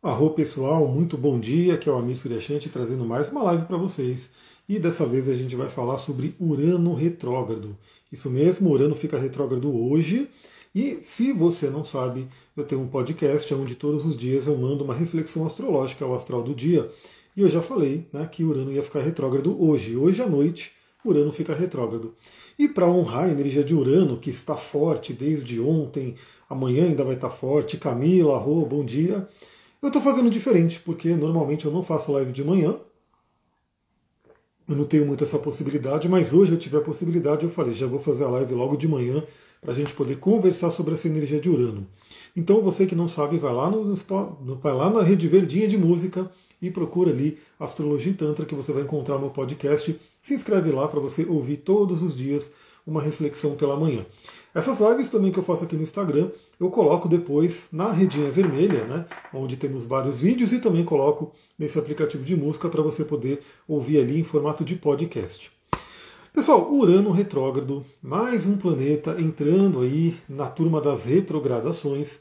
Arro pessoal, muito bom dia, aqui é o Amir Suryashanti trazendo mais uma live para vocês. E dessa vez a gente vai falar sobre Urano retrógrado. Isso mesmo, Urano fica retrógrado hoje. E se você não sabe, eu tenho um podcast onde todos os dias eu mando uma reflexão astrológica ao astral do dia. E eu já falei né, que Urano ia ficar retrógrado hoje. Hoje à noite, Urano fica retrógrado. E para honrar a energia de Urano, que está forte desde ontem, amanhã ainda vai estar forte, Camila, Arro, bom dia. Eu estou fazendo diferente, porque normalmente eu não faço live de manhã. Eu não tenho muito essa possibilidade, mas hoje eu tive a possibilidade, eu falei, já vou fazer a live logo de manhã para a gente poder conversar sobre essa energia de Urano. Então você que não sabe, vai lá, no, vai lá na rede verdinha de música e procura ali Astrologia e Tantra, que você vai encontrar no podcast. Se inscreve lá para você ouvir todos os dias uma reflexão pela manhã. Essas lives também que eu faço aqui no Instagram, eu coloco depois na redinha vermelha, né, onde temos vários vídeos e também coloco nesse aplicativo de música para você poder ouvir ali em formato de podcast. Pessoal, Urano retrógrado, mais um planeta entrando aí na turma das retrogradações.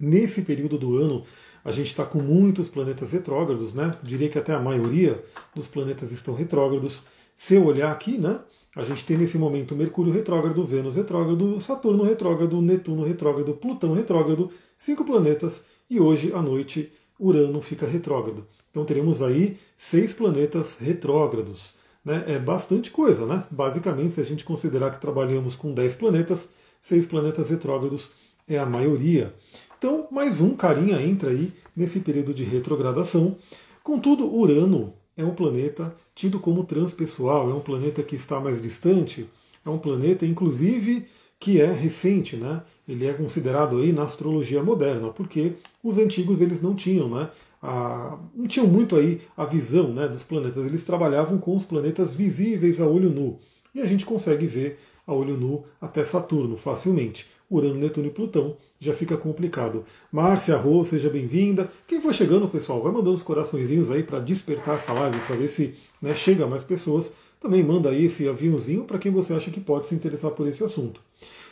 Nesse período do ano, a gente está com muitos planetas retrógrados, né? Diria que até a maioria dos planetas estão retrógrados. Se eu olhar aqui, né? A gente tem nesse momento Mercúrio retrógrado, Vênus retrógrado, Saturno retrógrado, Netuno retrógrado, Plutão retrógrado, cinco planetas, e hoje à noite Urano fica retrógrado. Então teremos aí seis planetas retrógrados. Né? É bastante coisa, né? Basicamente, se a gente considerar que trabalhamos com dez planetas, seis planetas retrógrados é a maioria. Então, mais um carinha entra aí nesse período de retrogradação. Contudo, Urano é um planeta tido como transpessoal, é um planeta que está mais distante, é um planeta, inclusive, que é recente, né? Ele é considerado aí na astrologia moderna, porque os antigos eles não tinham, né? A, não tinham muito aí a visão né, dos planetas, eles trabalhavam com os planetas visíveis a olho nu. E a gente consegue ver a olho nu até Saturno facilmente. Urano, Netuno e Plutão já fica complicado. Márcia Rô, seja bem-vinda. Quem for chegando, pessoal, vai mandando os coraçõezinhos aí para despertar essa live, para ver se né, chega mais pessoas. Também manda aí esse aviãozinho para quem você acha que pode se interessar por esse assunto.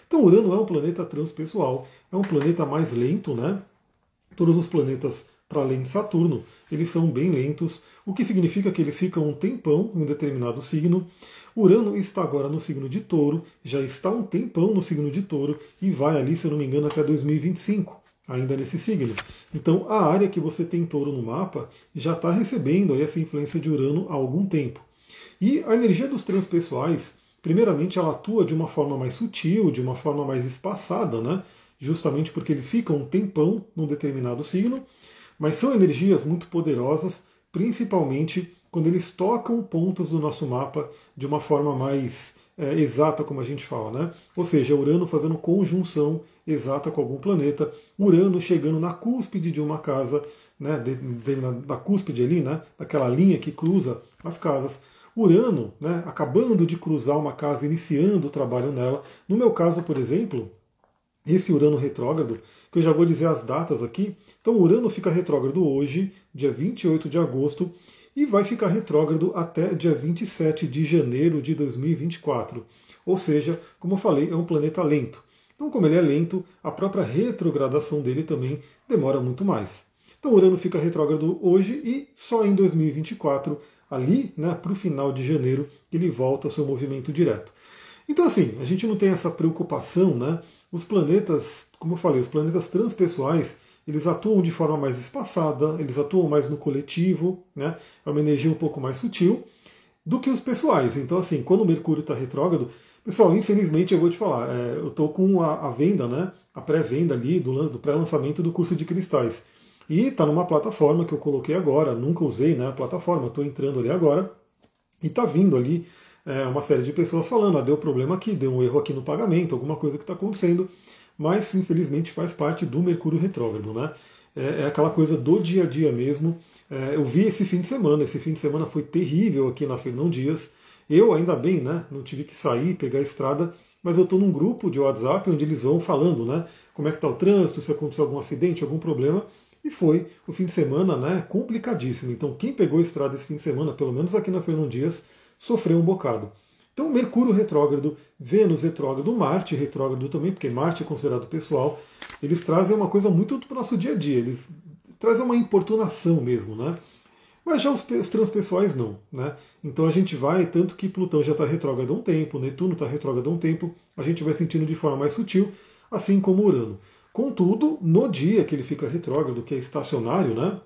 Então, Urano é um planeta transpessoal, é um planeta mais lento, né? Todos os planetas, para além de Saturno, eles são bem lentos, o que significa que eles ficam um tempão em um determinado signo. Urano está agora no signo de Touro, já está um tempão no signo de Touro e vai ali, se eu não me engano, até 2025, ainda nesse signo. Então, a área que você tem Touro no mapa já está recebendo essa influência de Urano há algum tempo. E a energia dos transpessoais, primeiramente, ela atua de uma forma mais sutil, de uma forma mais espaçada, né? justamente porque eles ficam um tempão num determinado signo, mas são energias muito poderosas, principalmente quando eles tocam pontos do nosso mapa de uma forma mais é, exata, como a gente fala, né? Ou seja, Urano fazendo conjunção exata com algum planeta, Urano chegando na cúspide de uma casa, né? De, de, na, da cúspide ali, né? Daquela linha que cruza as casas. Urano, né? Acabando de cruzar uma casa, iniciando o trabalho nela. No meu caso, por exemplo, esse Urano retrógrado, que eu já vou dizer as datas aqui. Então, Urano fica retrógrado hoje, dia 28 de agosto, e vai ficar retrógrado até dia 27 de janeiro de 2024. Ou seja, como eu falei, é um planeta lento. Então, como ele é lento, a própria retrogradação dele também demora muito mais. Então, Urano fica retrógrado hoje e só em 2024, ali né, para o final de janeiro, ele volta ao seu movimento direto. Então, assim, a gente não tem essa preocupação, né? Os planetas, como eu falei, os planetas transpessoais, eles atuam de forma mais espaçada, eles atuam mais no coletivo, né? é uma energia um pouco mais sutil do que os pessoais. Então, assim, quando o Mercúrio está retrógrado, pessoal, infelizmente eu vou te falar, é, eu estou com a, a, venda, né? a pré-venda ali do, do pré-lançamento do curso de cristais. E está numa plataforma que eu coloquei agora, nunca usei né, a plataforma, estou entrando ali agora, e está vindo ali é, uma série de pessoas falando, ah, deu problema aqui, deu um erro aqui no pagamento, alguma coisa que está acontecendo mas infelizmente faz parte do Mercúrio retrógrado, né? É, é aquela coisa do dia a dia mesmo. É, eu vi esse fim de semana, esse fim de semana foi terrível aqui na Fernão Dias. Eu, ainda bem, né? Não tive que sair, pegar a estrada, mas eu estou num grupo de WhatsApp onde eles vão falando, né? Como é que está o trânsito, se aconteceu algum acidente, algum problema. E foi o fim de semana, né? Complicadíssimo. Então, quem pegou a estrada esse fim de semana, pelo menos aqui na Fernão Dias, sofreu um bocado. Então, Mercúrio retrógrado, Vênus retrógrado, Marte retrógrado também, porque Marte é considerado pessoal, eles trazem uma coisa muito para o nosso dia a dia. Eles traz uma importunação mesmo, né? Mas já os, os transpessoais não, né? Então a gente vai, tanto que Plutão já está retrógrado há um tempo, Netuno está retrógrado há um tempo, a gente vai sentindo de forma mais sutil, assim como Urano. Contudo, no dia que ele fica retrógrado, que é estacionário, né?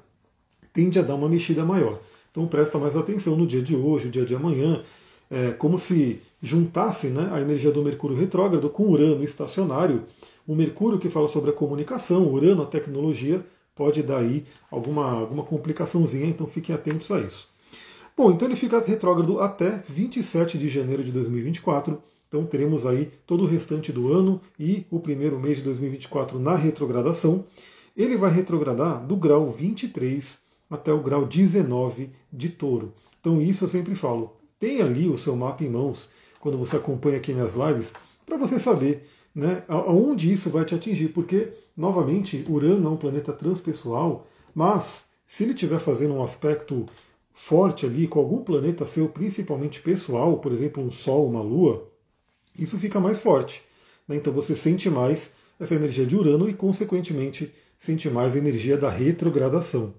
Tende a dar uma mexida maior. Então presta mais atenção no dia de hoje, o dia de amanhã, é como se juntasse né, a energia do Mercúrio retrógrado com Urano estacionário. O Mercúrio que fala sobre a comunicação, Urano a tecnologia, pode dar aí alguma, alguma complicaçãozinha, então fiquem atentos a isso. Bom, então ele fica retrógrado até 27 de janeiro de 2024. Então teremos aí todo o restante do ano e o primeiro mês de 2024 na retrogradação. Ele vai retrogradar do grau 23 até o grau 19 de touro. Então isso eu sempre falo. Tem ali o seu mapa em mãos, quando você acompanha aqui minhas lives, para você saber né, aonde isso vai te atingir. Porque, novamente, Urano é um planeta transpessoal, mas se ele estiver fazendo um aspecto forte ali com algum planeta seu, principalmente pessoal, por exemplo, um Sol, uma Lua, isso fica mais forte. Né? Então você sente mais essa energia de Urano e, consequentemente, sente mais a energia da retrogradação.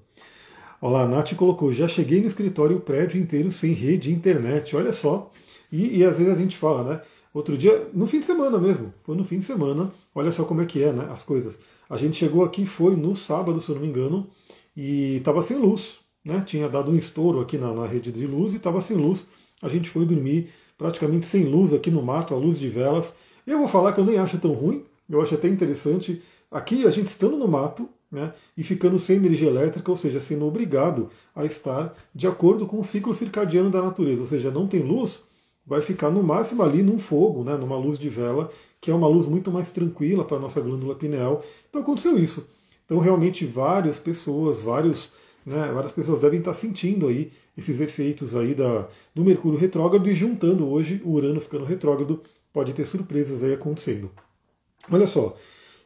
Olha lá, a Nath colocou, já cheguei no escritório o prédio inteiro sem rede internet, olha só. E, e, às vezes a gente fala, né? Outro dia, no fim de semana mesmo, foi no fim de semana, olha só como é que é, né? As coisas. A gente chegou aqui, foi no sábado, se eu não me engano, e estava sem luz, né? Tinha dado um estouro aqui na, na rede de luz e estava sem luz. A gente foi dormir praticamente sem luz aqui no mato, a luz de velas. Eu vou falar que eu nem acho tão ruim, eu acho até interessante. Aqui a gente estando no mato, né, e ficando sem energia elétrica, ou seja, sendo obrigado a estar de acordo com o ciclo circadiano da natureza, ou seja, não tem luz, vai ficar no máximo ali num fogo, né, numa luz de vela, que é uma luz muito mais tranquila para a nossa glândula pineal. Então aconteceu isso. Então realmente várias pessoas, vários, né, várias pessoas devem estar sentindo aí esses efeitos aí da, do Mercúrio retrógrado e juntando hoje o Urano ficando retrógrado, pode ter surpresas aí acontecendo. Olha só,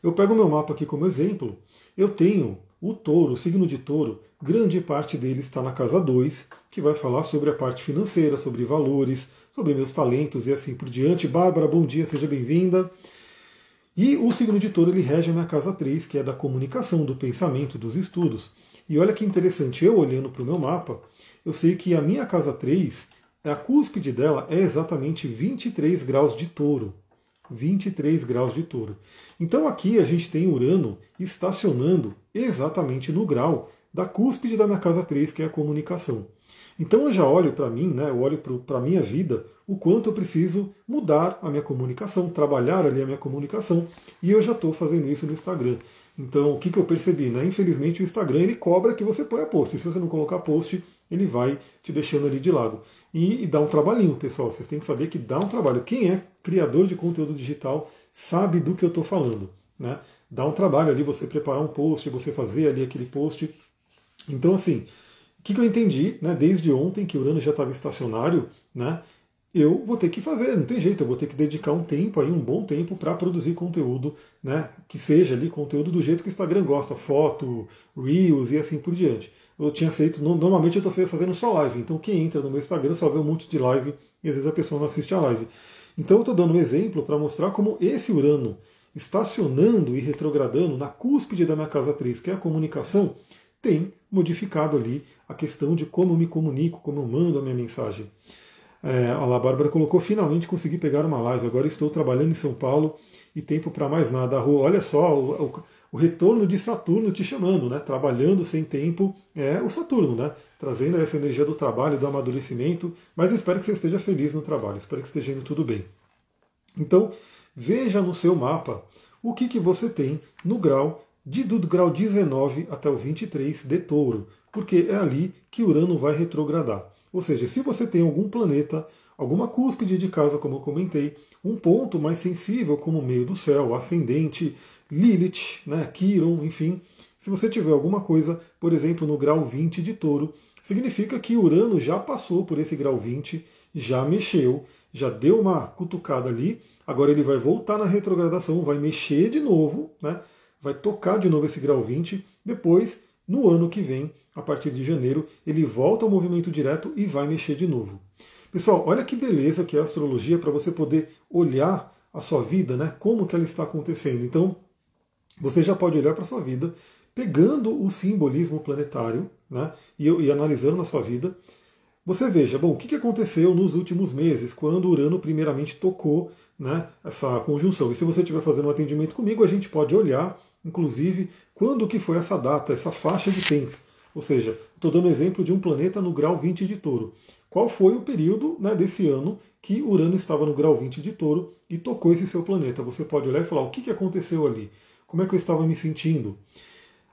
eu pego meu mapa aqui como exemplo, eu tenho o touro, o signo de touro, grande parte dele está na casa 2, que vai falar sobre a parte financeira, sobre valores, sobre meus talentos e assim por diante. Bárbara, bom dia, seja bem-vinda. E o signo de touro ele rege a minha casa 3, que é da comunicação, do pensamento, dos estudos. E olha que interessante, eu olhando para o meu mapa, eu sei que a minha casa 3, a cúspide dela é exatamente 23 graus de touro. 23 graus de touro. Então aqui a gente tem Urano estacionando exatamente no grau da cúspide da minha casa 3, que é a comunicação. Então eu já olho para mim, né, eu olho para a minha vida, o quanto eu preciso mudar a minha comunicação, trabalhar ali a minha comunicação, e eu já estou fazendo isso no Instagram. Então o que, que eu percebi? Né? Infelizmente o Instagram ele cobra que você ponha post, e se você não colocar post, ele vai te deixando ali de lado. E, e dá um trabalhinho, pessoal, vocês têm que saber que dá um trabalho. Quem é criador de conteúdo digital sabe do que eu estou falando. Né? Dá um trabalho ali você preparar um post, você fazer ali aquele post. Então, assim, o que, que eu entendi, né, desde ontem que o Urano já estava estacionário, né, eu vou ter que fazer, não tem jeito, eu vou ter que dedicar um tempo aí, um bom tempo para produzir conteúdo, né, que seja ali conteúdo do jeito que o Instagram gosta, foto, reels e assim por diante. Eu tinha feito, normalmente eu estou fazendo só live, então quem entra no meu Instagram só vê um monte de live e às vezes a pessoa não assiste a live. Então eu estou dando um exemplo para mostrar como esse Urano estacionando e retrogradando na cúspide da minha casa 3, que é a comunicação, tem modificado ali a questão de como eu me comunico, como eu mando a minha mensagem. É, a Bárbara colocou, finalmente consegui pegar uma live, agora estou trabalhando em São Paulo e tempo para mais nada. Olha só, o, o, o, retorno de Saturno te chamando, né? Trabalhando sem tempo é o Saturno, né? Trazendo essa energia do trabalho, do amadurecimento, mas espero que você esteja feliz no trabalho, espero que esteja indo tudo bem. Então, veja no seu mapa o que, que você tem no grau de, do grau 19 até o 23 de touro, porque é ali que Urano vai retrogradar. Ou seja, se você tem algum planeta, alguma cúspide de casa, como eu comentei, um ponto mais sensível, como o meio do céu, ascendente, Lilith, né, Quiron, enfim, se você tiver alguma coisa, por exemplo, no grau 20 de touro, significa que Urano já passou por esse grau 20, já mexeu, já deu uma cutucada ali, agora ele vai voltar na retrogradação, vai mexer de novo, né? vai tocar de novo esse grau 20, depois, no ano que vem, a partir de janeiro, ele volta ao movimento direto e vai mexer de novo. Pessoal, olha que beleza que é a astrologia para você poder olhar a sua vida, né? Como que ela está acontecendo. Então, você já pode olhar para a sua vida, pegando o simbolismo planetário né, e, e analisando na sua vida, você veja, bom, o que aconteceu nos últimos meses, quando Urano primeiramente tocou né, essa conjunção. E se você estiver fazendo um atendimento comigo, a gente pode olhar, inclusive, quando que foi essa data, essa faixa de tempo. Ou seja, estou dando exemplo de um planeta no grau 20 de touro. Qual foi o período né, desse ano que Urano estava no grau 20 de touro e tocou esse seu planeta? Você pode olhar e falar o que, que aconteceu ali, como é que eu estava me sentindo.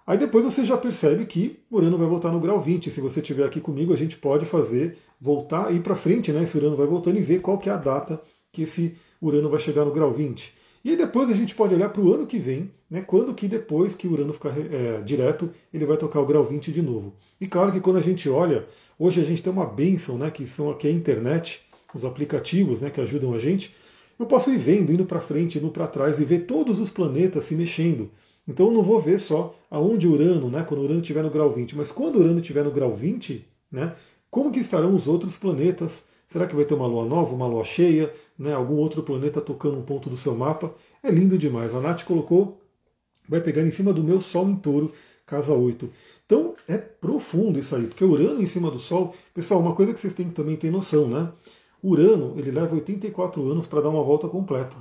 Aí depois você já percebe que Urano vai voltar no grau 20. Se você estiver aqui comigo, a gente pode fazer, voltar e ir para frente, né? Esse Urano vai voltando e ver qual que é a data que esse Urano vai chegar no grau 20. E depois a gente pode olhar para o ano que vem, né, quando que depois que o Urano ficar é, direto, ele vai tocar o grau 20 de novo. E claro que quando a gente olha, hoje a gente tem uma benção, né, que são aqui a internet, os aplicativos né, que ajudam a gente. Eu posso ir vendo, indo para frente, indo para trás e ver todos os planetas se mexendo. Então eu não vou ver só aonde Urano, né, quando Urano estiver no grau 20, mas quando Urano estiver no grau 20, né, como que estarão os outros planetas? Será que vai ter uma lua nova, uma lua cheia, né, algum outro planeta tocando um ponto do seu mapa? É lindo demais. A Nath colocou, vai pegar em cima do meu Sol em touro, casa 8. Então é profundo isso aí, porque Urano em cima do Sol, pessoal, uma coisa que vocês têm que também ter noção, né? Urano ele leva 84 anos para dar uma volta completa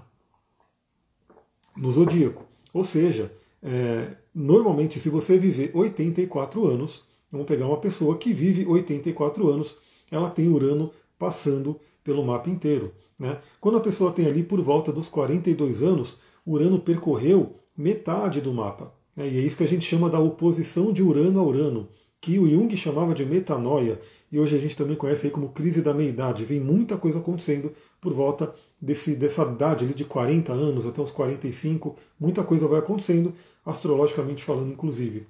no zodíaco. Ou seja, é, normalmente, se você viver 84 anos, vamos pegar uma pessoa que vive 84 anos, ela tem Urano passando pelo mapa inteiro. Né? Quando a pessoa tem ali por volta dos 42 anos, Urano percorreu metade do mapa. Né? E é isso que a gente chama da oposição de Urano a Urano, que o Jung chamava de metanoia, e hoje a gente também conhece aí como crise da meia-idade. Vem muita coisa acontecendo por volta desse, dessa idade ali de 40 anos até os 45, muita coisa vai acontecendo, astrologicamente falando, inclusive.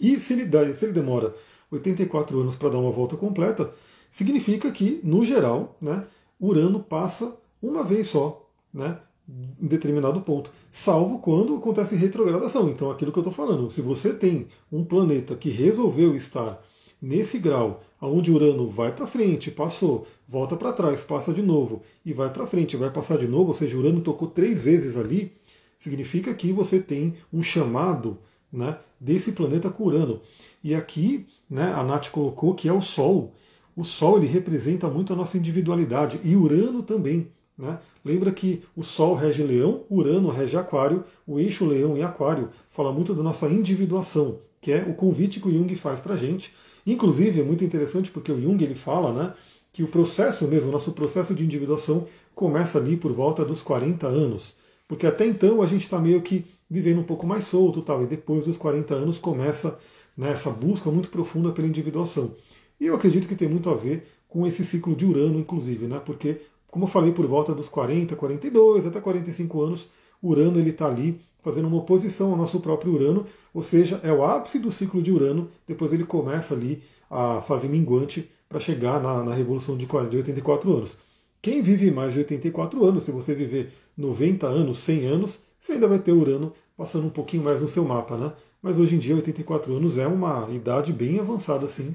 E se ele, se ele demora 84 anos para dar uma volta completa, significa que, no geral, né, Urano passa uma vez só, né, em determinado ponto, salvo quando acontece retrogradação. Então, aquilo que eu estou falando, se você tem um planeta que resolveu estar nesse grau, onde Urano vai para frente, passou, volta para trás, passa de novo e vai para frente, vai passar de novo, ou seja, Urano tocou três vezes ali, significa que você tem um chamado né, desse planeta com Urano. E aqui né, a Nath colocou que é o Sol. O Sol ele representa muito a nossa individualidade e Urano também. Né? Lembra que o Sol rege Leão, Urano rege Aquário, o eixo Leão e Aquário fala muito da nossa individuação, que é o convite que o Jung faz para a gente. Inclusive é muito interessante porque o Jung ele fala né, que o processo mesmo, o nosso processo de individuação começa ali por volta dos 40 anos. Porque até então a gente está meio que vivendo um pouco mais solto tal, e depois dos 40 anos começa né, essa busca muito profunda pela individuação. E eu acredito que tem muito a ver com esse ciclo de Urano, inclusive, né? porque, como eu falei, por volta dos 40, 42, até 45 anos, Urano ele está ali fazendo uma oposição ao nosso próprio Urano, ou seja, é o ápice do ciclo de Urano, depois ele começa ali a fase minguante para chegar na, na Revolução de 84 anos. Quem vive mais de 84 anos, se você viver 90 anos, 100 anos, você ainda vai ter Urano passando um pouquinho mais no seu mapa, né? Mas hoje em dia, 84 anos é uma idade bem avançada, assim.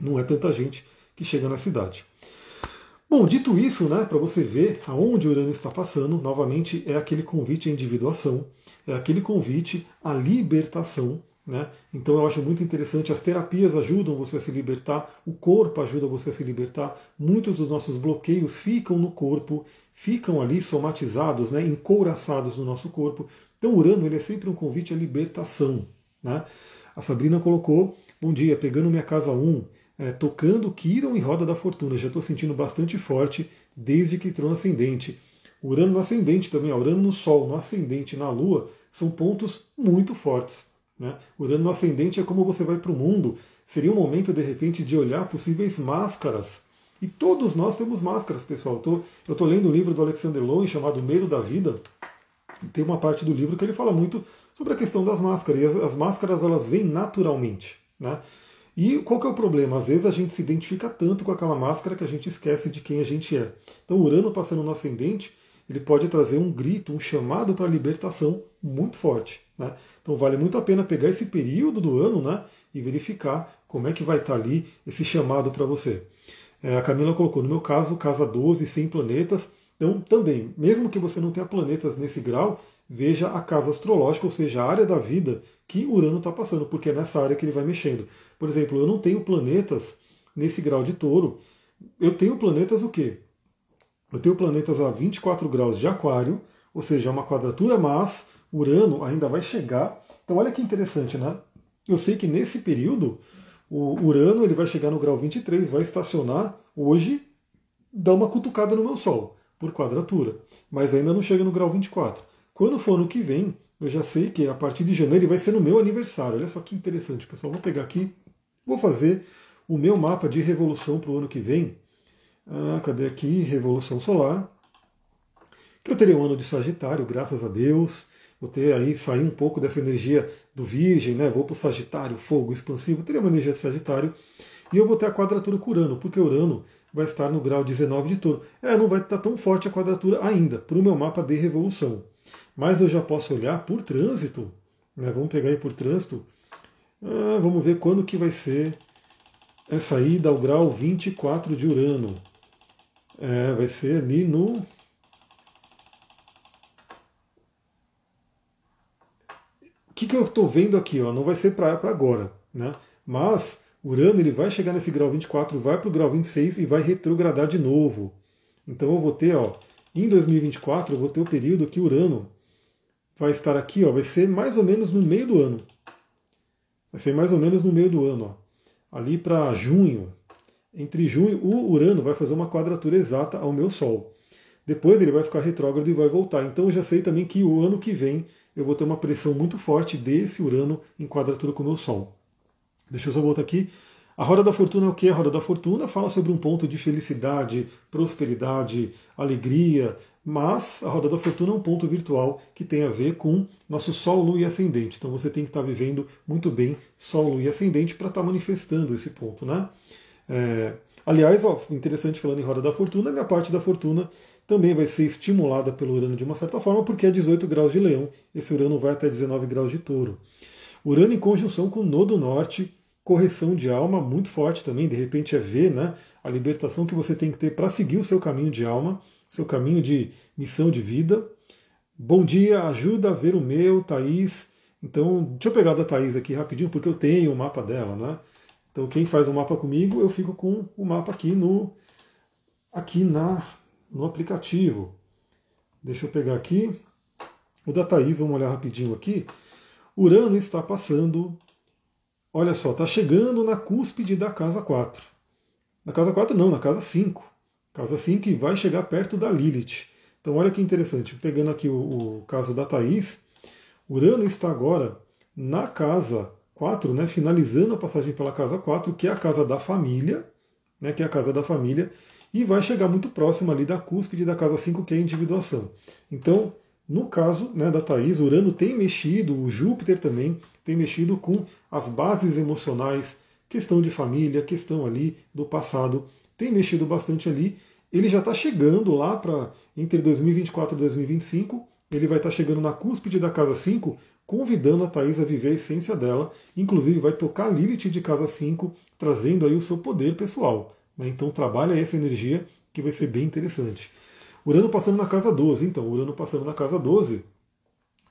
Não é tanta gente que chega na cidade. Bom, dito isso, né, para você ver aonde o Urano está passando, novamente é aquele convite à individuação, é aquele convite à libertação, né? Então eu acho muito interessante, as terapias ajudam você a se libertar, o corpo ajuda você a se libertar, muitos dos nossos bloqueios ficam no corpo, ficam ali somatizados, né, encouraçados no nosso corpo. Então Urano ele é sempre um convite à libertação. Né? A Sabrina colocou, bom dia, pegando minha casa 1, é, tocando Kiron e Roda da Fortuna, já estou sentindo bastante forte desde que entrou no ascendente. Urano no ascendente também, Urano no Sol, no ascendente, na Lua, são pontos muito fortes. Né? Urano no ascendente é como você vai para o mundo. Seria um momento, de repente, de olhar possíveis máscaras. E todos nós temos máscaras, pessoal. Eu estou lendo o um livro do Alexander Lowen chamado Medo da Vida. E tem uma parte do livro que ele fala muito sobre a questão das máscaras. E as, as máscaras elas vêm naturalmente. Né? E qual que é o problema? Às vezes a gente se identifica tanto com aquela máscara que a gente esquece de quem a gente é. Então, Urano passando no ascendente, ele pode trazer um grito, um chamado para libertação muito forte. Né? Então vale muito a pena pegar esse período do ano né, e verificar como é que vai estar tá ali esse chamado para você. É, a Camila colocou, no meu caso, casa 12, 100 planetas. Então também, mesmo que você não tenha planetas nesse grau, veja a casa astrológica, ou seja, a área da vida que Urano está passando, porque é nessa área que ele vai mexendo. Por exemplo, eu não tenho planetas nesse grau de touro. Eu tenho planetas o quê? Eu tenho planetas a 24 graus de aquário, ou seja, uma quadratura, mas Urano ainda vai chegar. Então olha que interessante, né? Eu sei que nesse período o Urano ele vai chegar no grau 23, vai estacionar hoje, dá uma cutucada no meu Sol, por quadratura, mas ainda não chega no grau 24. Quando for ano que vem, eu já sei que a partir de janeiro vai ser no meu aniversário. Olha só que interessante, pessoal. Vou pegar aqui, vou fazer o meu mapa de revolução para o ano que vem. Ah, cadê aqui? Revolução solar. Que eu terei um ano de Sagitário, graças a Deus. Vou ter aí, sair um pouco dessa energia do Virgem, né? Vou para o Sagitário, fogo expansivo, teria uma energia de Sagitário. E eu vou ter a quadratura com Urano, porque Urano vai estar no grau 19 de touro. É, não vai estar tão forte a quadratura ainda, para o meu mapa de revolução. Mas eu já posso olhar por trânsito, né? Vamos pegar aí por trânsito. Ah, vamos ver quando que vai ser essa ida ao grau 24 de Urano. É, vai ser ali no que, que eu estou vendo aqui? Ó? Não vai ser para agora, né? mas Urano ele vai chegar nesse grau 24, vai para o grau 26 e vai retrogradar de novo. Então eu vou ter, ó, em 2024, eu vou ter o período que Urano vai estar aqui, ó, vai ser mais ou menos no meio do ano. Vai ser mais ou menos no meio do ano, ó. ali para junho. Entre junho, o Urano vai fazer uma quadratura exata ao meu Sol. Depois ele vai ficar retrógrado e vai voltar. Então eu já sei também que o ano que vem eu vou ter uma pressão muito forte desse Urano em quadratura com o meu Sol. Deixa eu só voltar aqui. A roda da fortuna é o que? A roda da fortuna fala sobre um ponto de felicidade, prosperidade, alegria, mas a roda da fortuna é um ponto virtual que tem a ver com nosso Sol, Lua e Ascendente. Então você tem que estar vivendo muito bem Sol, Lua e Ascendente para estar manifestando esse ponto, né? É, aliás, ó, interessante falando em roda da fortuna, minha parte da fortuna também vai ser estimulada pelo Urano de uma certa forma, porque é 18 graus de leão, esse Urano vai até 19 graus de touro. Urano em conjunção com o Nodo Norte, correção de alma muito forte também, de repente é ver né, a libertação que você tem que ter para seguir o seu caminho de alma, seu caminho de missão de vida. Bom dia, ajuda a ver o meu, Thaís. Então, deixa eu pegar da Thaís aqui rapidinho, porque eu tenho o mapa dela, né? Então, quem faz o mapa comigo, eu fico com o mapa aqui no aqui na no aplicativo. Deixa eu pegar aqui. O da Thaís, vamos olhar rapidinho aqui. Urano está passando, olha só, está chegando na cúspide da casa 4. Na casa 4 não, na casa 5. Casa 5 que vai chegar perto da Lilith. Então olha que interessante, pegando aqui o, o caso da Thaís, Urano está agora na casa 4, né, finalizando a passagem pela casa 4, que é a casa da família, né, que é a casa da família, e vai chegar muito próximo ali da cúspide da casa 5, que é a individuação. Então, no caso né, da Thais, Urano tem mexido, o Júpiter também tem mexido com as bases emocionais, questão de família, questão ali do passado, tem mexido bastante ali. Ele já está chegando lá para entre 2024 e 2025, ele vai estar tá chegando na cúspide da casa 5, convidando a Thais a viver a essência dela, inclusive vai tocar Lilith de casa 5, trazendo aí o seu poder pessoal. Né? Então trabalha essa energia que vai ser bem interessante. Urano passando na casa 12. Então, Urano passando na casa 12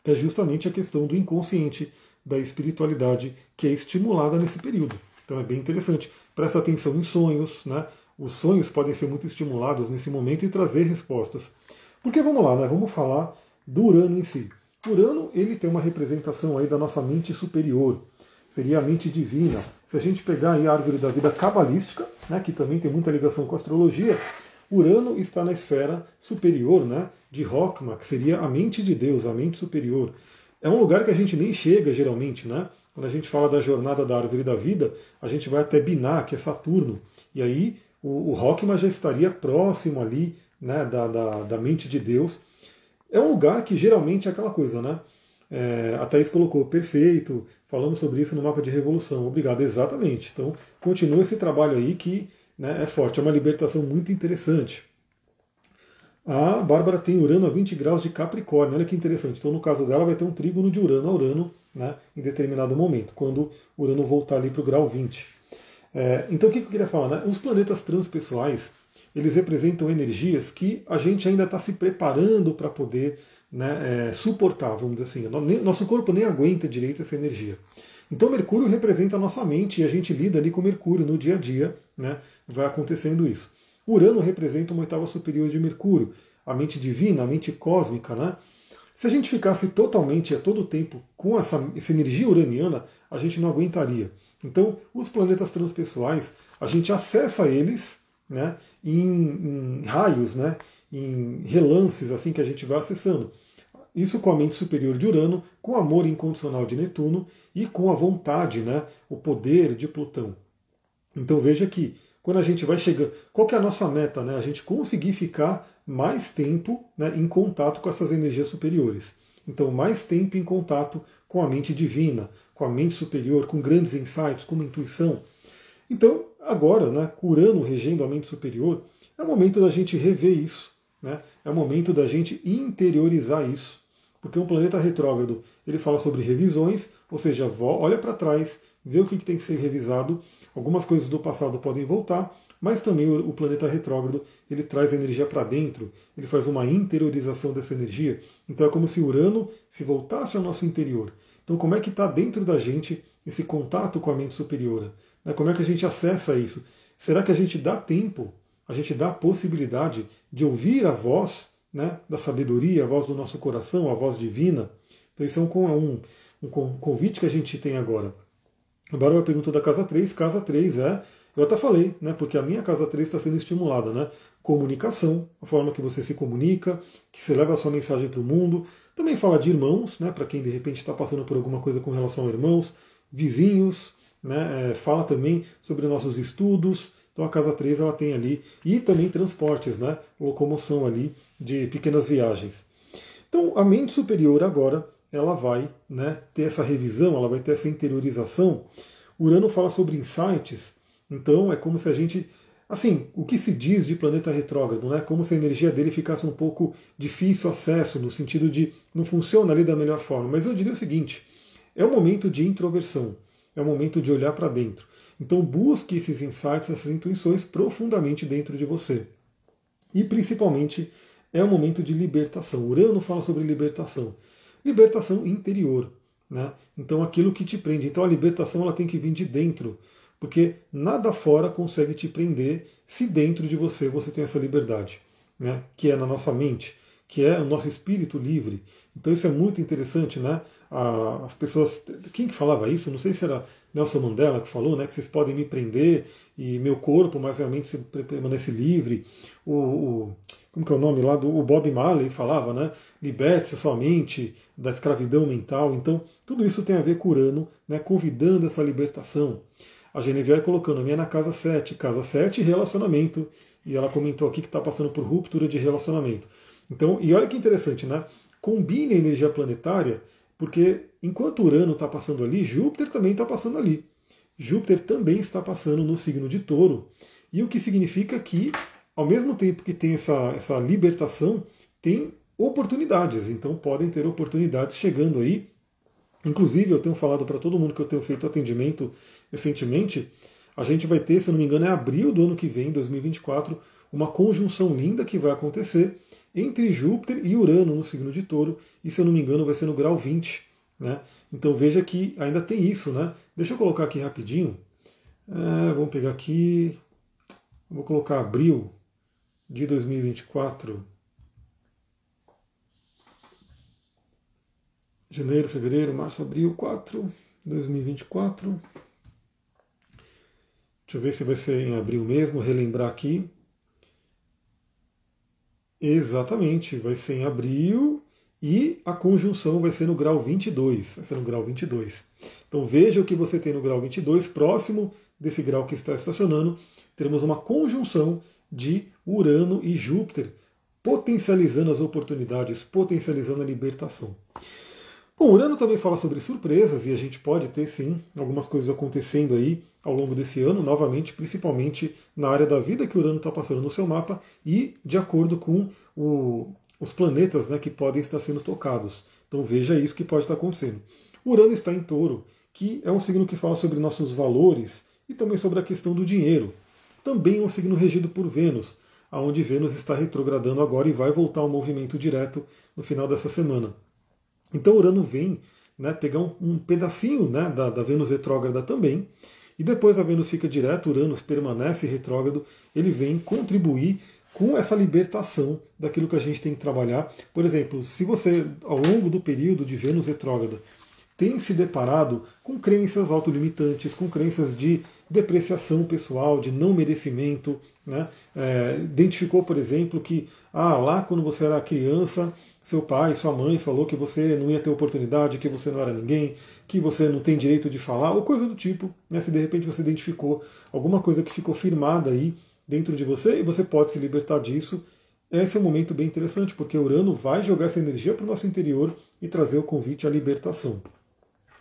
é justamente a questão do inconsciente, da espiritualidade que é estimulada nesse período. Então é bem interessante. Presta atenção em sonhos, né? Os sonhos podem ser muito estimulados nesse momento e trazer respostas. Porque vamos lá, né? Vamos falar do Urano em si. Urano, ele tem uma representação aí da nossa mente superior seria a mente divina. Se a gente pegar a árvore da vida cabalística, né, que também tem muita ligação com a astrologia, Urano está na esfera superior né, de Rockma, que seria a mente de Deus, a mente superior. É um lugar que a gente nem chega geralmente, né? Quando a gente fala da jornada da árvore da vida, a gente vai até Biná, que é Saturno. E aí o, o Rockma já estaria próximo ali né, da, da, da mente de Deus. É um lugar que geralmente é aquela coisa, né? É, a Thaís colocou perfeito, falamos sobre isso no mapa de revolução. Obrigado, exatamente. Então, continua esse trabalho aí que né, é forte, é uma libertação muito interessante. A Bárbara tem Urano a 20 graus de Capricórnio, olha que interessante. Então, no caso dela, vai ter um trígono de Urano a Urano né, em determinado momento, quando Urano voltar ali para o grau 20. É, então, o que eu queria falar? Né? Os planetas transpessoais, eles representam energias que a gente ainda está se preparando para poder né, é, suportar, vamos dizer assim. Nosso corpo nem aguenta direito essa energia. Então Mercúrio representa a nossa mente e a gente lida ali com Mercúrio no dia a dia, né? Vai acontecendo isso. Urano representa uma oitava superior de Mercúrio, a mente divina, a mente cósmica, né? Se a gente ficasse totalmente a todo tempo com essa, essa energia uraniana, a gente não aguentaria. Então, os planetas transpessoais, a gente acessa eles né, em, em raios, né, em relances assim que a gente vai acessando. Isso com a mente superior de Urano, com o amor incondicional de Netuno e com a vontade, né, o poder de Plutão. Então veja que quando a gente vai chegando, qual que é a nossa meta? Né? A gente conseguir ficar mais tempo né, em contato com essas energias superiores. Então, mais tempo em contato com a mente divina, com a mente superior, com grandes insights, com uma intuição. Então, agora, né, curando, regendo a mente superior, é o momento da gente rever isso. Né? É o momento da gente interiorizar isso. Porque um planeta retrógrado, ele fala sobre revisões, ou seja, olha para trás, vê o que tem que ser revisado. Algumas coisas do passado podem voltar, mas também o, planeta retrógrado ele traz energia para dentro, ele faz uma interiorização dessa energia. Então é como se Urano se voltasse ao nosso interior. Então como é que está dentro da gente esse contato com a mente superior? Né? Como é que a gente acessa isso? Será que a gente dá tempo, a gente dá a possibilidade de ouvir a voz né, da sabedoria, a voz do nosso coração, a voz divina? Então isso é um, um, um convite que a gente tem agora. Agora uma pergunta da casa 3. Casa 3 é eu até falei, né, porque a minha casa 3 está sendo estimulada, né? Comunicação, a forma que você se comunica, que você leva a sua mensagem para o mundo. Também fala de irmãos, né, para quem de repente está passando por alguma coisa com relação a irmãos, vizinhos, né, é, fala também sobre nossos estudos. Então a casa 3 ela tem ali, e também transportes, né, locomoção ali de pequenas viagens. Então a mente superior agora ela vai né, ter essa revisão, ela vai ter essa interiorização. Urano fala sobre insights então é como se a gente. Assim, o que se diz de planeta retrógrado, né? Como se a energia dele ficasse um pouco difícil acesso, no sentido de não funciona ali da melhor forma. Mas eu diria o seguinte: é um momento de introversão, é um momento de olhar para dentro. Então busque esses insights, essas intuições profundamente dentro de você. E principalmente é um momento de libertação. Urano fala sobre libertação. Libertação interior. Né? Então aquilo que te prende. Então a libertação ela tem que vir de dentro. Porque nada fora consegue te prender se dentro de você você tem essa liberdade, né? que é na nossa mente, que é o nosso espírito livre. Então isso é muito interessante, né? As pessoas. Quem que falava isso? Não sei se era Nelson Mandela que falou, né? Que vocês podem me prender e meu corpo, mas realmente permanece livre. O, o, como que é o nome lá do o Bob Marley falava, né? Liberte-se sua mente da escravidão mental. Então, tudo isso tem a ver com Urano, né? Convidando essa libertação a Genevieve colocando a minha na casa 7, casa 7 relacionamento, e ela comentou aqui que está passando por ruptura de relacionamento. Então, e olha que interessante, né? Combine a energia planetária, porque enquanto Urano está passando ali, Júpiter também está passando ali. Júpiter também está passando no signo de touro. E o que significa que, ao mesmo tempo que tem essa, essa libertação, tem oportunidades. Então podem ter oportunidades chegando aí Inclusive, eu tenho falado para todo mundo que eu tenho feito atendimento recentemente, a gente vai ter, se eu não me engano, é abril do ano que vem, 2024, uma conjunção linda que vai acontecer entre Júpiter e Urano no signo de Touro, e se eu não me engano, vai ser no grau 20. Né? Então veja que ainda tem isso, né? Deixa eu colocar aqui rapidinho. É, vamos pegar aqui. Vou colocar abril de 2024. Janeiro, fevereiro, março, abril, 4, 2024. Deixa eu ver se vai ser em abril mesmo, relembrar aqui. Exatamente, vai ser em abril e a conjunção vai ser no grau 22, vai ser no grau 22. Então veja o que você tem no grau 22, próximo desse grau que está estacionando, teremos uma conjunção de Urano e Júpiter, potencializando as oportunidades, potencializando a libertação. Bom, Urano também fala sobre surpresas e a gente pode ter sim algumas coisas acontecendo aí ao longo desse ano, novamente, principalmente na área da vida que Urano está passando no seu mapa e de acordo com o, os planetas né, que podem estar sendo tocados. Então veja isso que pode estar acontecendo. Urano está em touro, que é um signo que fala sobre nossos valores e também sobre a questão do dinheiro. Também é um signo regido por Vênus. aonde Vênus está retrogradando agora e vai voltar ao movimento direto no final dessa semana. Então Urano vem né, pegar um, um pedacinho né, da, da Vênus retrógrada também, e depois a Vênus fica direto, Urano permanece retrógrado, ele vem contribuir com essa libertação daquilo que a gente tem que trabalhar. Por exemplo, se você, ao longo do período de Vênus retrógrada, tem se deparado com crenças autolimitantes, com crenças de depreciação pessoal, de não merecimento. Né? É, identificou, por exemplo, que ah, lá quando você era criança, seu pai, sua mãe falou que você não ia ter oportunidade, que você não era ninguém, que você não tem direito de falar, ou coisa do tipo. Né? Se de repente você identificou alguma coisa que ficou firmada aí dentro de você e você pode se libertar disso, esse é um momento bem interessante, porque Urano vai jogar essa energia para o nosso interior e trazer o convite à libertação.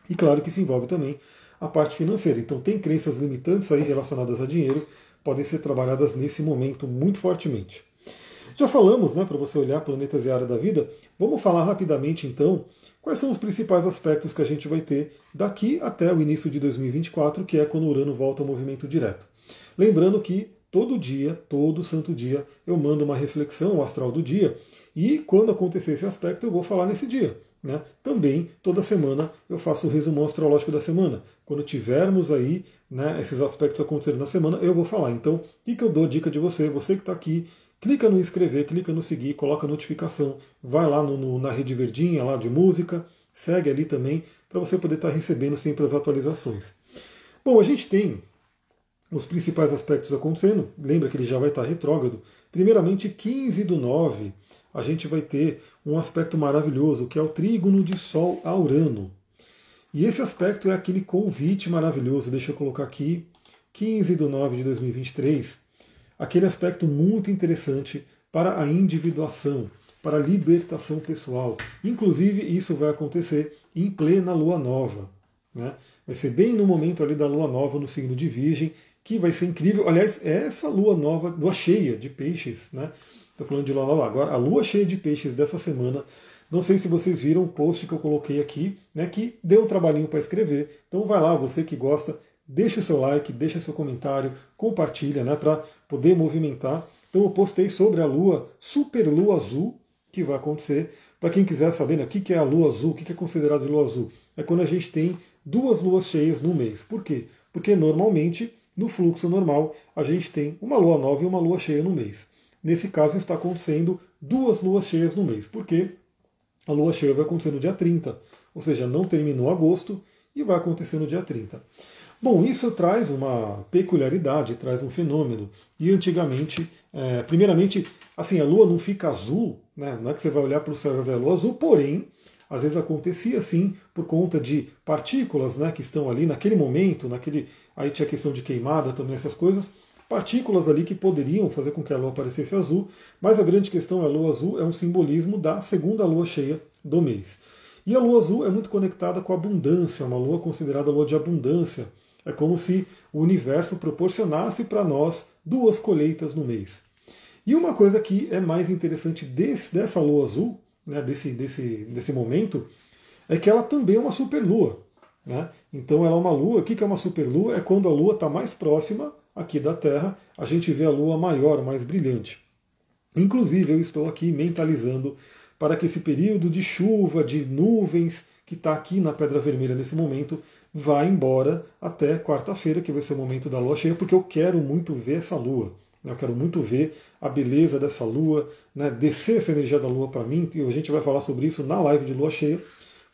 E claro que isso envolve também a parte financeira. Então, tem crenças limitantes aí relacionadas a dinheiro, podem ser trabalhadas nesse momento muito fortemente. Já falamos, né, para você olhar planetas e área da vida, vamos falar rapidamente então quais são os principais aspectos que a gente vai ter daqui até o início de 2024, que é quando o Urano volta ao movimento direto. Lembrando que todo dia, todo santo dia, eu mando uma reflexão astral do dia e quando acontecer esse aspecto eu vou falar nesse dia. Né? Também, toda semana, eu faço o resumo astrológico da semana. Quando tivermos aí né, esses aspectos acontecendo na semana, eu vou falar. Então, o que, que eu dou dica de você? Você que está aqui, clica no inscrever, clica no seguir, coloca a notificação, vai lá no, no, na rede verdinha lá de música, segue ali também, para você poder estar tá recebendo sempre as atualizações. Bom, a gente tem os principais aspectos acontecendo. Lembra que ele já vai estar tá retrógrado. Primeiramente, 15 do 9 a gente vai ter um aspecto maravilhoso, que é o trígono de Sol a Urano. E esse aspecto é aquele convite maravilhoso, deixa eu colocar aqui, 15 de 9 de 2023, aquele aspecto muito interessante para a individuação, para a libertação pessoal. Inclusive, isso vai acontecer em plena lua nova. Né? Vai ser bem no momento ali da lua nova no signo de Virgem, que vai ser incrível. Aliás, é essa lua nova, lua cheia de peixes, né? Estou falando de nova agora. A lua cheia de peixes dessa semana. Não sei se vocês viram o post que eu coloquei aqui, né, que deu um trabalhinho para escrever. Então vai lá, você que gosta, deixa o seu like, deixa seu comentário, compartilha, né, para poder movimentar. Então eu postei sobre a lua, super lua azul, que vai acontecer. Para quem quiser saber né, o que é a lua azul, o que é considerado lua azul, é quando a gente tem duas luas cheias no mês. Por quê? Porque normalmente, no fluxo normal, a gente tem uma lua nova e uma lua cheia no mês. Nesse caso está acontecendo duas luas cheias no mês, porque a lua cheia vai acontecer no dia 30, ou seja, não terminou agosto e vai acontecer no dia 30. Bom, isso traz uma peculiaridade, traz um fenômeno. E antigamente, é, primeiramente, assim, a lua não fica azul, né? não é que você vai olhar para o céu e ver a lua azul, porém, às vezes acontecia assim por conta de partículas né, que estão ali naquele momento, naquele. Aí tinha questão de queimada também, essas coisas partículas ali que poderiam fazer com que a Lua aparecesse azul, mas a grande questão é a Lua azul é um simbolismo da segunda Lua cheia do mês. E a Lua azul é muito conectada com a abundância, uma Lua considerada Lua de abundância. É como se o universo proporcionasse para nós duas colheitas no mês. E uma coisa que é mais interessante desse, dessa Lua azul, né, desse, desse, desse momento, é que ela também é uma superlua. Né? Então ela é uma lua. O que é uma superlua? É quando a lua está mais próxima aqui da Terra, a gente vê a Lua maior, mais brilhante. Inclusive, eu estou aqui mentalizando para que esse período de chuva, de nuvens, que está aqui na Pedra Vermelha nesse momento, vá embora até quarta-feira, que vai ser o momento da lua cheia, porque eu quero muito ver essa lua. Eu quero muito ver a beleza dessa lua, né, descer essa energia da lua para mim, e a gente vai falar sobre isso na live de lua cheia.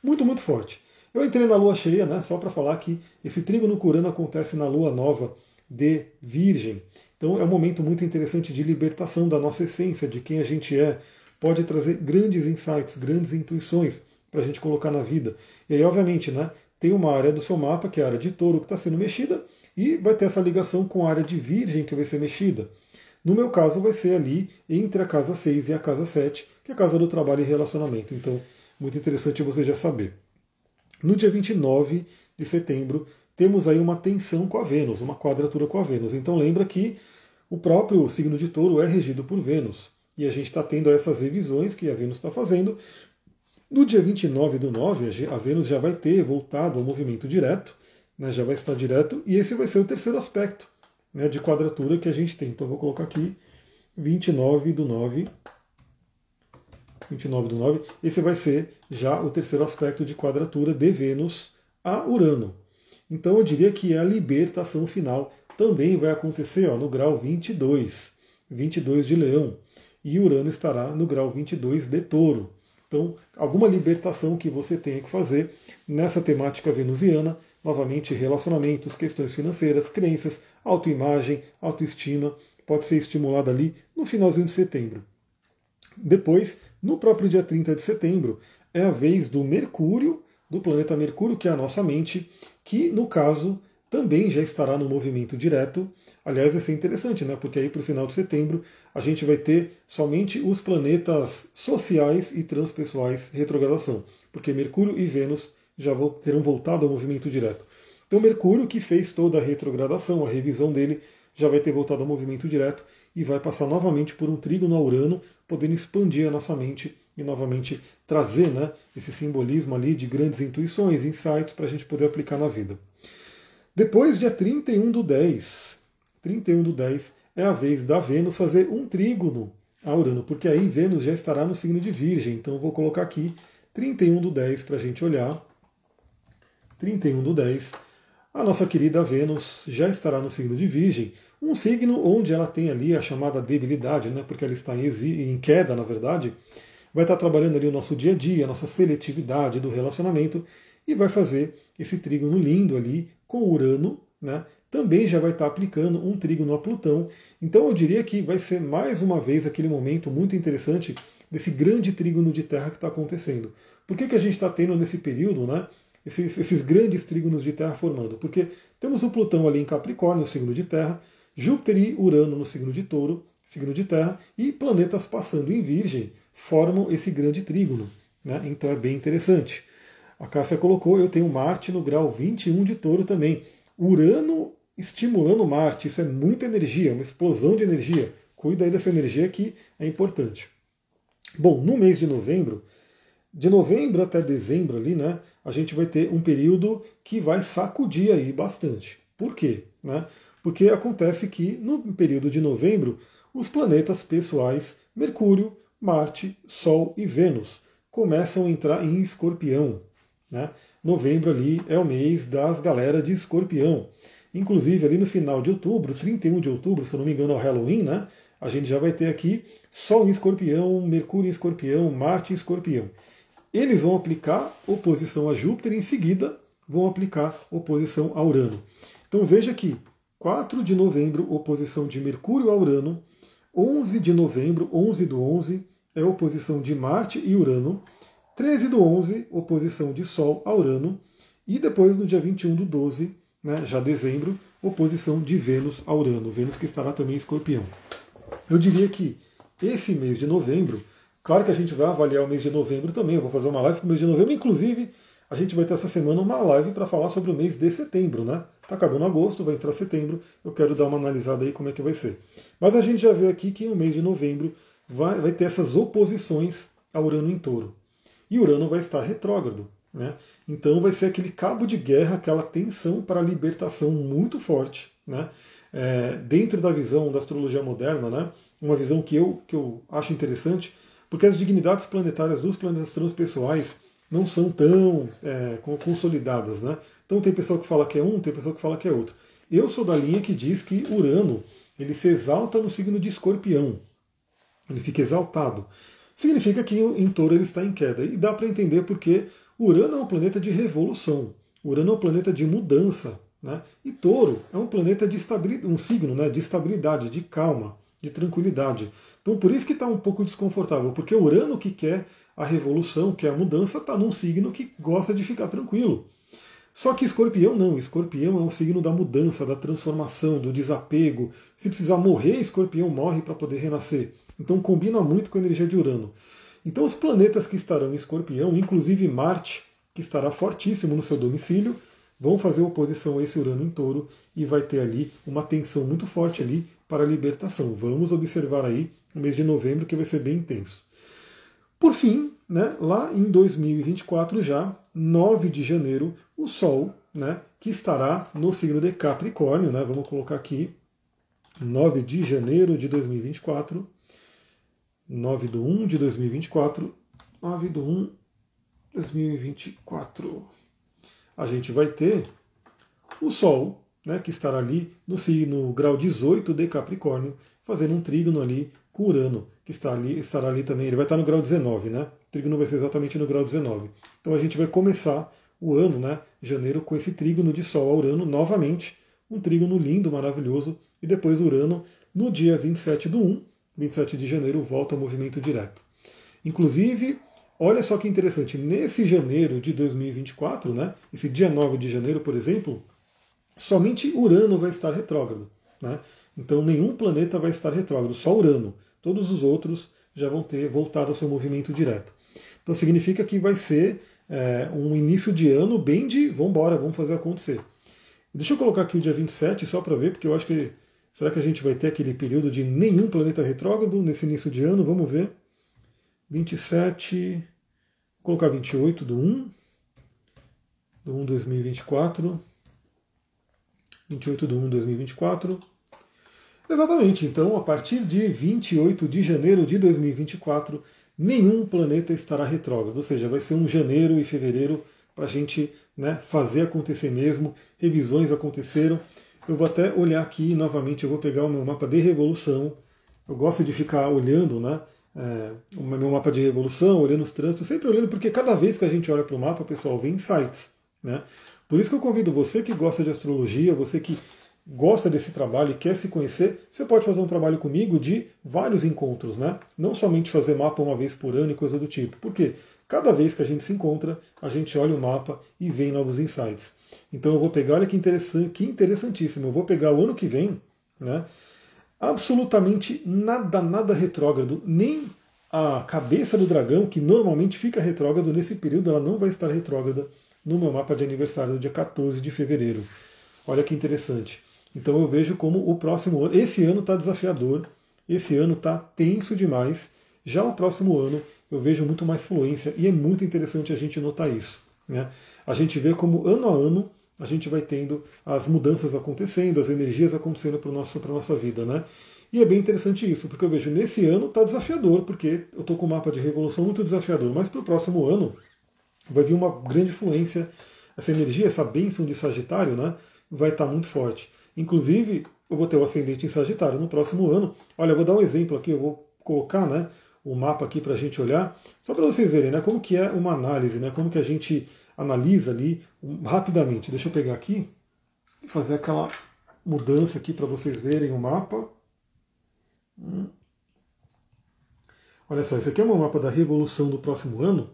Muito, muito forte. Eu entrei na lua cheia, né, só para falar que esse trígono curano acontece na lua nova de Virgem. Então é um momento muito interessante de libertação da nossa essência, de quem a gente é. Pode trazer grandes insights, grandes intuições para a gente colocar na vida. E aí, obviamente, né, tem uma área do seu mapa, que é a área de touro, que está sendo mexida, e vai ter essa ligação com a área de Virgem, que vai ser mexida. No meu caso, vai ser ali entre a casa 6 e a casa 7, que é a casa do trabalho e relacionamento. Então, muito interessante você já saber. No dia 29 de setembro, temos aí uma tensão com a Vênus, uma quadratura com a Vênus. Então lembra que o próprio signo de touro é regido por Vênus. E a gente está tendo essas revisões que a Vênus está fazendo. No dia 29 do 9, a Vênus já vai ter voltado ao movimento direto, né, já vai estar direto, e esse vai ser o terceiro aspecto né, de quadratura que a gente tem. Então vou colocar aqui 29 do 9. 29 do 9. Esse vai ser já o terceiro aspecto de quadratura de Vênus a Urano. Então eu diria que a libertação final também vai acontecer ó, no grau 22, 22 de Leão. E Urano estará no grau 22 de Touro. Então, alguma libertação que você tenha que fazer nessa temática venusiana, novamente relacionamentos, questões financeiras, crenças, autoimagem, autoestima, pode ser estimulada ali no finalzinho de setembro. Depois, no próprio dia 30 de setembro, é a vez do Mercúrio, do planeta Mercúrio, que é a nossa mente, que no caso também já estará no movimento direto. Aliás, vai ser interessante, né? Porque aí para o final de setembro a gente vai ter somente os planetas sociais e transpessoais retrogradação, porque Mercúrio e Vênus já terão voltado ao movimento direto. Então, Mercúrio, que fez toda a retrogradação, a revisão dele, já vai ter voltado ao movimento direto e vai passar novamente por um trígono a Urano, podendo expandir a nossa mente e novamente trazer né, esse simbolismo ali de grandes intuições, insights para a gente poder aplicar na vida. Depois, dia 31 do 10, 31 do 10 é a vez da Vênus fazer um trígono a Urano, porque aí Vênus já estará no signo de Virgem. Então vou colocar aqui 31 do 10 para a gente olhar. 31 do 10. A nossa querida Vênus já estará no signo de Virgem, um signo onde ela tem ali a chamada debilidade, né, porque ela está em, em queda, na verdade. Vai estar trabalhando ali o nosso dia a dia, a nossa seletividade do relacionamento e vai fazer esse trígono lindo ali com Urano, né, também já vai estar aplicando um trígono a Plutão. Então eu diria que vai ser mais uma vez aquele momento muito interessante desse grande trígono de Terra que está acontecendo. Por que, que a gente está tendo nesse período né, esses, esses grandes trígonos de Terra formando? Porque temos o Plutão ali em Capricórnio, signo de Terra, Júpiter e Urano no signo de Touro, signo de Terra, e planetas passando em Virgem formam esse grande trígono. Né? Então é bem interessante. A Cássia colocou, eu tenho Marte no grau 21 de Touro também. Urano estimulando Marte. Isso é muita energia, uma explosão de energia. Cuida aí dessa energia que é importante. Bom, no mês de novembro, de novembro até dezembro ali, né, a gente vai ter um período que vai sacudir aí bastante. Por quê? Né? Porque acontece que no período de novembro, os planetas pessoais, Mercúrio, Marte, Sol e Vênus, começam a entrar em escorpião. Né? Novembro ali é o mês das galera de escorpião. Inclusive, ali no final de outubro, 31 de outubro, se eu não me engano, é o Halloween, né? A gente já vai ter aqui Sol em escorpião, Mercúrio em escorpião, Marte em escorpião. Eles vão aplicar oposição a Júpiter e em seguida vão aplicar oposição a Urano. Então veja que 4 de novembro, oposição de Mercúrio a Urano, 11 de novembro, 11 do 11, é oposição de Marte e Urano, 13 do 11, oposição de Sol a Urano, e depois no dia 21 do 12, né, já dezembro, oposição de Vênus a Urano, Vênus que estará também em escorpião. Eu diria que esse mês de novembro, claro que a gente vai avaliar o mês de novembro também, eu vou fazer uma live para o mês de novembro, inclusive a gente vai ter essa semana uma live para falar sobre o mês de setembro, né? Tá acabando agosto, vai entrar setembro, eu quero dar uma analisada aí como é que vai ser. Mas a gente já vê aqui que o mês de novembro vai, vai ter essas oposições a Urano em touro. E Urano vai estar retrógrado. Né? Então vai ser aquele cabo de guerra, aquela tensão para a libertação muito forte. Né? É, dentro da visão da astrologia moderna, né? uma visão que eu, que eu acho interessante, porque as dignidades planetárias dos planetas transpessoais não são tão é, consolidadas. Né? Então tem pessoa que fala que é um, tem pessoa que fala que é outro. Eu sou da linha que diz que Urano ele se exalta no signo de escorpião. Ele fica exaltado. Significa que em touro ele está em queda. E dá para entender porque Urano é um planeta de revolução. Urano é um planeta de mudança. Né? E Touro é um planeta de estabilidade, um signo né, de estabilidade, de calma, de tranquilidade. Então por isso que está um pouco desconfortável, porque Urano que quer a revolução, quer a mudança, está num signo que gosta de ficar tranquilo. Só que escorpião não, escorpião é um signo da mudança, da transformação, do desapego. Se precisar morrer, escorpião morre para poder renascer. Então combina muito com a energia de Urano. Então, os planetas que estarão em escorpião, inclusive Marte, que estará fortíssimo no seu domicílio, vão fazer oposição a esse Urano em touro e vai ter ali uma tensão muito forte ali para a libertação. Vamos observar aí o mês de novembro que vai ser bem intenso. Por fim, né, lá em 2024 já, 9 de janeiro, o Sol, né, que estará no signo de Capricórnio, né, vamos colocar aqui, 9 de janeiro de 2024. 9 do 1 de 2024. 9 do 1 de 2024. A gente vai ter o Sol, né, que estará ali no signo grau 18 de Capricórnio, fazendo um trígono ali com Urano, que está ali, estará ali também. Ele vai estar no grau 19, né? O trígono vai ser exatamente no grau 19. Então a gente vai começar o ano, né, janeiro, com esse trígono de Sol a Urano novamente, um trígono lindo, maravilhoso, e depois Urano, no dia 27 do 1, 27 de janeiro, volta ao movimento direto. Inclusive, olha só que interessante, nesse janeiro de 2024, né, esse dia 9 de janeiro, por exemplo, somente Urano vai estar retrógrado. Né? Então nenhum planeta vai estar retrógrado, só Urano. Todos os outros já vão ter voltado ao seu movimento direto. Então significa que vai ser é, um início de ano bem de vamos embora, vamos fazer acontecer. Deixa eu colocar aqui o dia 27 só para ver, porque eu acho que será que a gente vai ter aquele período de nenhum planeta retrógrado nesse início de ano? Vamos ver. 27, vou colocar 28 do 1, do 1 2024. 28 de 1 de 2024. Exatamente, então a partir de 28 de janeiro de 2024, nenhum planeta estará retrógrado, ou seja, vai ser um janeiro e fevereiro para a gente né, fazer acontecer mesmo. Revisões aconteceram. Eu vou até olhar aqui novamente, eu vou pegar o meu mapa de revolução. Eu gosto de ficar olhando né, é, o meu mapa de revolução, olhando os trânsitos, sempre olhando, porque cada vez que a gente olha para o mapa, pessoal, vem insights. Né? Por isso que eu convido você que gosta de astrologia, você que gosta desse trabalho e quer se conhecer, você pode fazer um trabalho comigo de vários encontros, né? Não somente fazer mapa uma vez por ano e coisa do tipo. Por quê? Cada vez que a gente se encontra, a gente olha o mapa e vem novos insights. Então eu vou pegar, olha que interessante, que interessantíssimo. Eu vou pegar o ano que vem, né? Absolutamente nada, nada retrógrado, nem a cabeça do dragão, que normalmente fica retrógrado nesse período, ela não vai estar retrógrada no meu mapa de aniversário do dia 14 de fevereiro. Olha que interessante. Então eu vejo como o próximo ano, esse ano está desafiador, esse ano está tenso demais. Já o próximo ano eu vejo muito mais fluência e é muito interessante a gente notar isso. Né? A gente vê como ano a ano a gente vai tendo as mudanças acontecendo, as energias acontecendo para a nossa vida. Né? E é bem interessante isso, porque eu vejo nesse ano está desafiador, porque eu estou com um mapa de revolução muito desafiador, mas para o próximo ano vai vir uma grande influência, essa energia, essa bênção de Sagitário, né, vai estar muito forte. Inclusive, eu vou ter o ascendente em Sagitário no próximo ano. Olha, eu vou dar um exemplo aqui, eu vou colocar né, o mapa aqui para a gente olhar, só para vocês verem né, como que é uma análise, né, como que a gente analisa ali um, rapidamente. Deixa eu pegar aqui e fazer aquela mudança aqui para vocês verem o mapa. Hum. Olha só, esse aqui é um mapa da revolução do próximo ano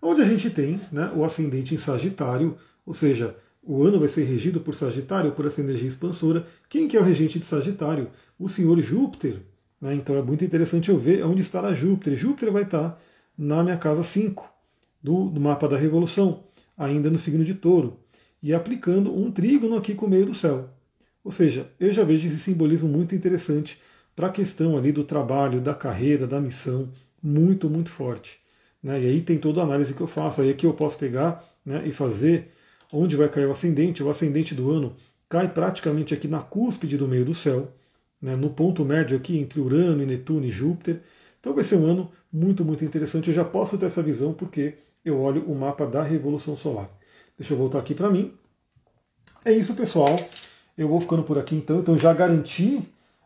onde a gente tem né, o ascendente em Sagitário, ou seja, o ano vai ser regido por Sagitário, por essa energia expansora. Quem que é o regente de Sagitário? O senhor Júpiter. Né? Então é muito interessante eu ver onde estará Júpiter. Júpiter vai estar na minha casa 5 do, do mapa da Revolução, ainda no signo de Touro, e aplicando um trígono aqui com o meio do céu. Ou seja, eu já vejo esse simbolismo muito interessante para a questão ali do trabalho, da carreira, da missão, muito, muito forte. Né? E aí tem toda a análise que eu faço. Aí aqui eu posso pegar né, e fazer onde vai cair o ascendente. O ascendente do ano cai praticamente aqui na cúspide do meio do céu, né, no ponto médio aqui entre Urano, e Netuno e Júpiter. Então vai ser um ano muito, muito interessante. Eu já posso ter essa visão porque eu olho o mapa da Revolução Solar. Deixa eu voltar aqui para mim. É isso, pessoal. Eu vou ficando por aqui então. Então já garanti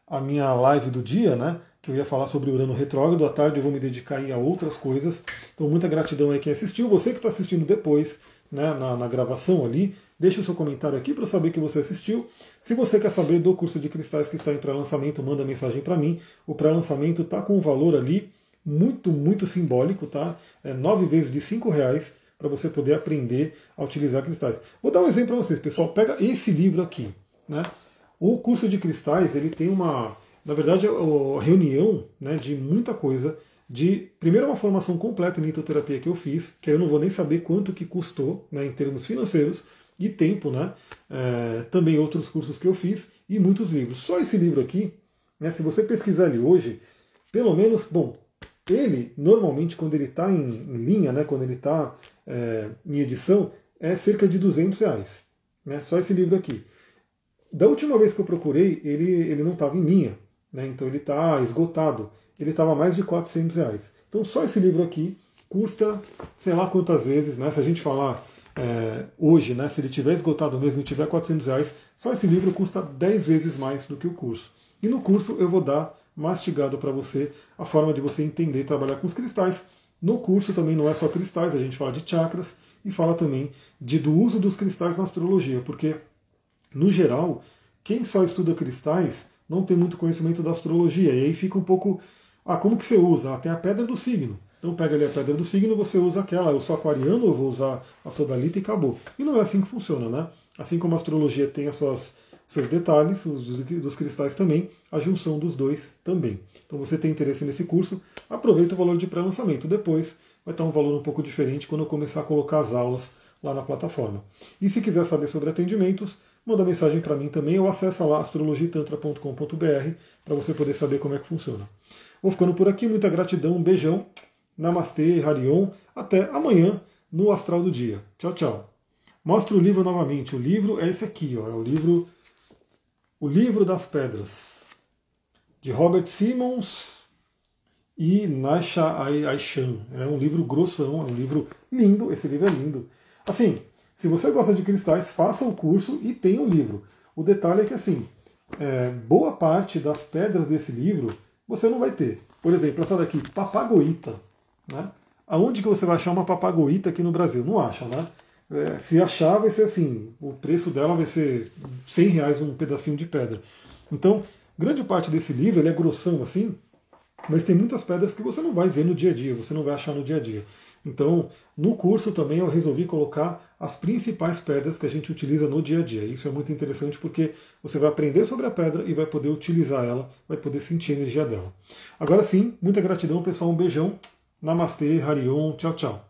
a minha live do dia, né? que eu ia falar sobre Urano retrógrado. À tarde eu vou me dedicar a outras coisas. Então, muita gratidão aí quem assistiu. Você que está assistindo depois, né, na, na gravação ali, deixe o seu comentário aqui para eu saber que você assistiu. Se você quer saber do curso de cristais que está em pré-lançamento, manda mensagem para mim. O pré-lançamento está com um valor ali muito, muito simbólico, tá? É nove vezes de cinco reais para você poder aprender a utilizar cristais. Vou dar um exemplo para vocês, pessoal. Pega esse livro aqui, né? O curso de cristais ele tem uma na verdade, é a reunião né, de muita coisa, de primeiro uma formação completa em litoterapia que eu fiz, que eu não vou nem saber quanto que custou né, em termos financeiros e tempo, né? É, também outros cursos que eu fiz e muitos livros. Só esse livro aqui, né, se você pesquisar ele hoje, pelo menos, bom, ele normalmente quando ele está em, em, linha, né, quando ele está é, em edição, é cerca de 200 reais. Né, só esse livro aqui. Da última vez que eu procurei, ele, ele não estava em linha, né? então ele está esgotado. Ele estava mais de 400 reais. Então só esse livro aqui custa, sei lá quantas vezes, né? se a gente falar é, hoje, né? se ele tiver esgotado mesmo e tiver 400 reais, só esse livro custa 10 vezes mais do que o curso. E no curso eu vou dar mastigado para você a forma de você entender trabalhar com os cristais. No curso também não é só cristais, a gente fala de chakras e fala também de, do uso dos cristais na astrologia, porque, no geral, quem só estuda cristais não tem muito conhecimento da astrologia, e aí fica um pouco. Ah, como que você usa? Ah, tem a pedra do signo. Então pega ali a pedra do signo, você usa aquela, eu sou aquariano, eu vou usar a sodalita e acabou. E não é assim que funciona, né? Assim como a astrologia tem as suas seus detalhes, os dos cristais também, a junção dos dois também. Então você tem interesse nesse curso, aproveita o valor de pré-lançamento. Depois vai estar um valor um pouco diferente quando eu começar a colocar as aulas lá na plataforma. E se quiser saber sobre atendimentos, manda mensagem para mim também ou acessa lá astrologitantra.com.br para você poder saber como é que funciona. Vou ficando por aqui, muita gratidão, um beijão, namastê, harion, até amanhã no Astral do Dia. Tchau, tchau. Mostra o livro novamente. O livro é esse aqui, ó, é o livro o Livro das Pedras, de Robert Simmons e Nasha Aishan. É um livro grossão, é um livro lindo, esse livro é lindo. Assim, se você gosta de cristais, faça o curso e tenha o livro. O detalhe é que, assim, é, boa parte das pedras desse livro você não vai ter. Por exemplo, essa daqui, papagoita. Né? Aonde que você vai achar uma papagoita aqui no Brasil? Não acha, né? É, se achar, vai ser assim: o preço dela vai ser 100 reais um pedacinho de pedra. Então, grande parte desse livro ele é grossão assim, mas tem muitas pedras que você não vai ver no dia a dia, você não vai achar no dia a dia. Então, no curso também eu resolvi colocar as principais pedras que a gente utiliza no dia a dia. Isso é muito interessante porque você vai aprender sobre a pedra e vai poder utilizar ela, vai poder sentir a energia dela. Agora sim, muita gratidão, pessoal. Um beijão. Namastê, Harion. Tchau, tchau.